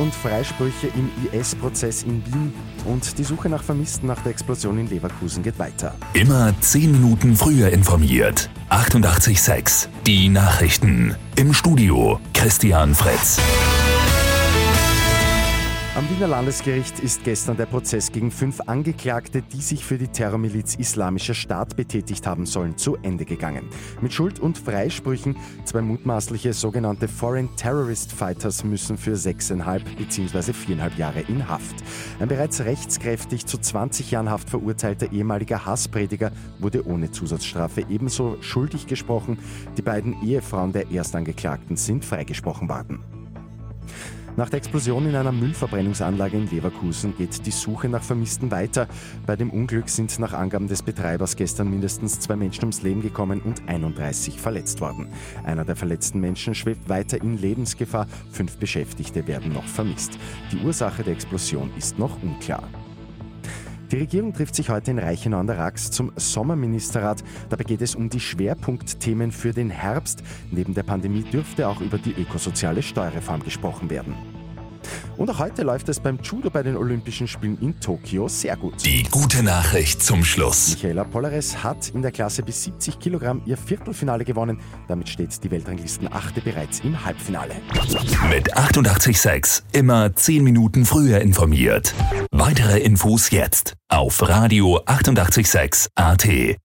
und Freisprüche im IS-Prozess in Wien und die Suche nach Vermissten nach der Explosion in Leverkusen geht weiter. Immer 10 Minuten früher informiert. 88.6 Die Nachrichten. Im Studio Christian Fritz. Wiener Landesgericht ist gestern der Prozess gegen fünf Angeklagte, die sich für die Terrormiliz Islamischer Staat betätigt haben sollen, zu Ende gegangen. Mit Schuld- und Freisprüchen zwei mutmaßliche sogenannte Foreign Terrorist Fighters müssen für sechseinhalb bzw. viereinhalb Jahre in Haft. Ein bereits rechtskräftig zu 20 Jahren Haft verurteilter ehemaliger Hassprediger wurde ohne Zusatzstrafe ebenso schuldig gesprochen. Die beiden Ehefrauen der Erstangeklagten sind freigesprochen worden. Nach der Explosion in einer Müllverbrennungsanlage in Leverkusen geht die Suche nach Vermissten weiter. Bei dem Unglück sind nach Angaben des Betreibers gestern mindestens zwei Menschen ums Leben gekommen und 31 verletzt worden. Einer der verletzten Menschen schwebt weiter in Lebensgefahr. Fünf Beschäftigte werden noch vermisst. Die Ursache der Explosion ist noch unklar. Die Regierung trifft sich heute in Reichenau an der Rax zum Sommerministerrat. Dabei geht es um die Schwerpunktthemen für den Herbst. Neben der Pandemie dürfte auch über die ökosoziale Steuerreform gesprochen werden. Und auch heute läuft es beim Judo bei den Olympischen Spielen in Tokio sehr gut. Die gute Nachricht zum Schluss. Michaela Polares hat in der Klasse bis 70 Kilogramm ihr Viertelfinale gewonnen. Damit steht die Weltranglisten-Achte bereits im Halbfinale. Mit 88.6 immer 10 Minuten früher informiert. Weitere Infos jetzt auf Radio 886 AT.